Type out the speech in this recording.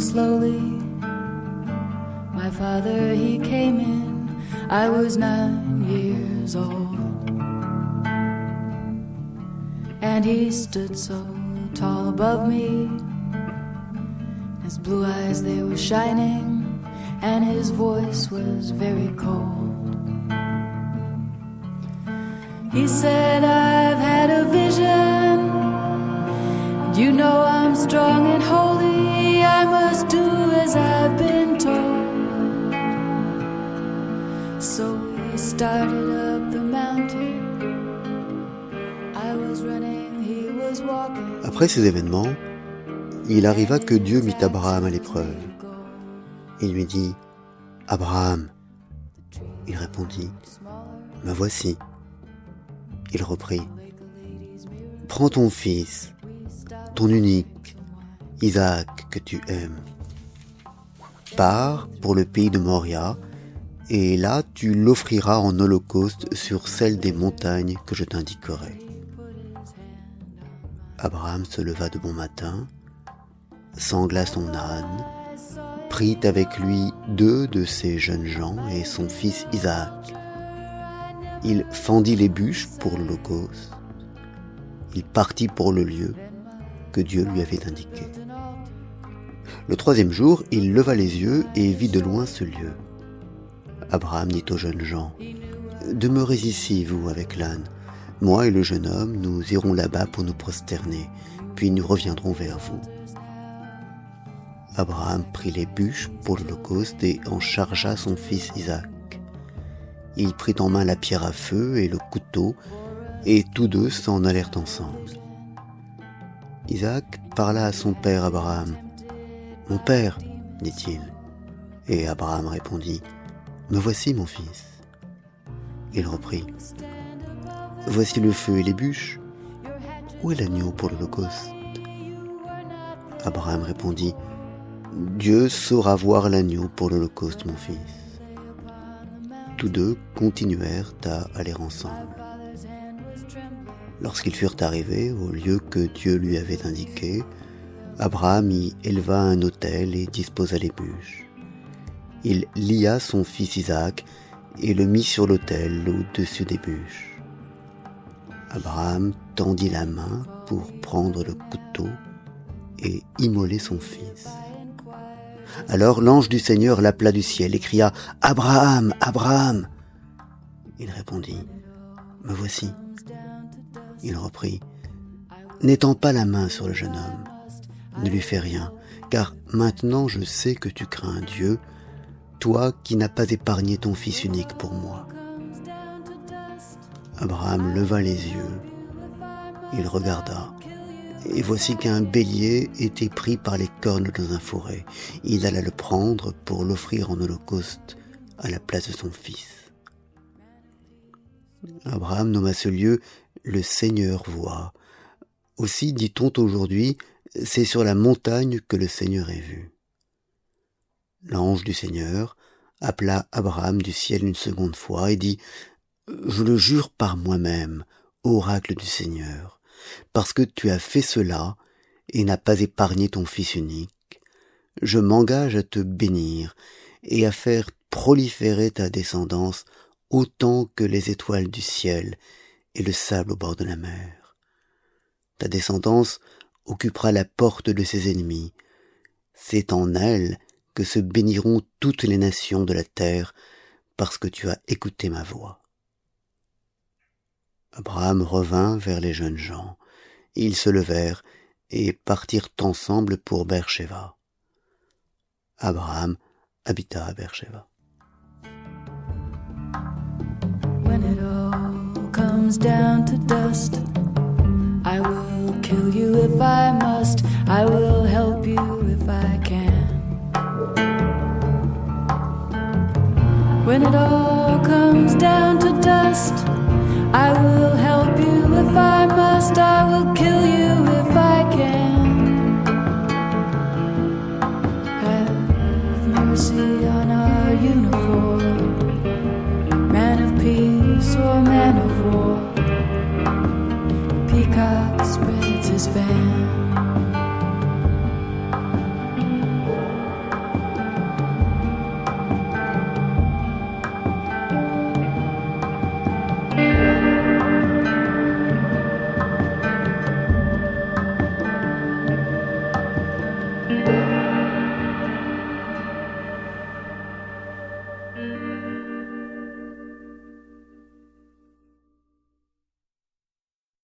slowly. My father, he came in, I was nine years old. And he stood so tall above me. His blue eyes, they were shining, and his voice was very cold. He said, I've had a vision, you know I'm strong and holy. Après ces événements, il arriva que Dieu mit Abraham à l'épreuve. Il lui dit, Abraham. Il répondit, Me voici. Il reprit, Prends ton fils, ton unique, Isaac que tu aimes. Pars pour le pays de Moria, et là tu l'offriras en holocauste sur celle des montagnes que je t'indiquerai. Abraham se leva de bon matin, sangla son âne, prit avec lui deux de ses jeunes gens et son fils Isaac. Il fendit les bûches pour l'holocauste. Il partit pour le lieu que Dieu lui avait indiqué. Le troisième jour, il leva les yeux et vit de loin ce lieu. Abraham dit aux jeunes gens, Demeurez ici, vous, avec l'âne. Moi et le jeune homme, nous irons là-bas pour nous prosterner, puis nous reviendrons vers vous. Abraham prit les bûches pour l'holocauste et en chargea son fils Isaac. Il prit en main la pierre à feu et le couteau, et tous deux s'en allèrent ensemble. Isaac parla à son père Abraham. Mon père, dit-il. Et Abraham répondit, Me voici, mon fils. Il reprit, Voici le feu et les bûches. Où est l'agneau pour l'Holocauste? Abraham répondit, Dieu saura voir l'agneau pour l'Holocauste, mon fils. Tous deux continuèrent à aller ensemble. Lorsqu'ils furent arrivés au lieu que Dieu lui avait indiqué, Abraham y éleva un autel et disposa les bûches. Il lia son fils Isaac et le mit sur l'autel au-dessus des bûches. Abraham tendit la main pour prendre le couteau et immoler son fils. Alors l'ange du Seigneur l'appela du ciel et cria Abraham, Abraham. Il répondit Me voici. Il reprit N'étends pas la main sur le jeune homme, ne lui fais rien, car maintenant je sais que tu crains Dieu, toi qui n'as pas épargné ton fils unique pour moi. Abraham leva les yeux, il regarda, et voici qu'un bélier était pris par les cornes dans un fourré. Il alla le prendre pour l'offrir en holocauste à la place de son fils. Abraham nomma ce lieu le Seigneur voit. Aussi dit-on aujourd'hui, c'est sur la montagne que le Seigneur est vu. L'ange du Seigneur appela Abraham du ciel une seconde fois et dit, Je le jure par moi-même, oracle du Seigneur, parce que tu as fait cela et n'as pas épargné ton fils unique, je m'engage à te bénir et à faire proliférer ta descendance autant que les étoiles du ciel et le sable au bord de la mer. Ta descendance occupera la porte de ses ennemis. C'est en elle que se béniront toutes les nations de la terre, parce que tu as écouté ma voix. Abraham revint vers les jeunes gens. Ils se levèrent et partirent ensemble pour Beersheba. Abraham habita à Beersheba. When it all comes down to dust, I will kill you if I must. I will help you if I can. When it all comes down to dust, I will help you if I must. I will kill you if I can. is found.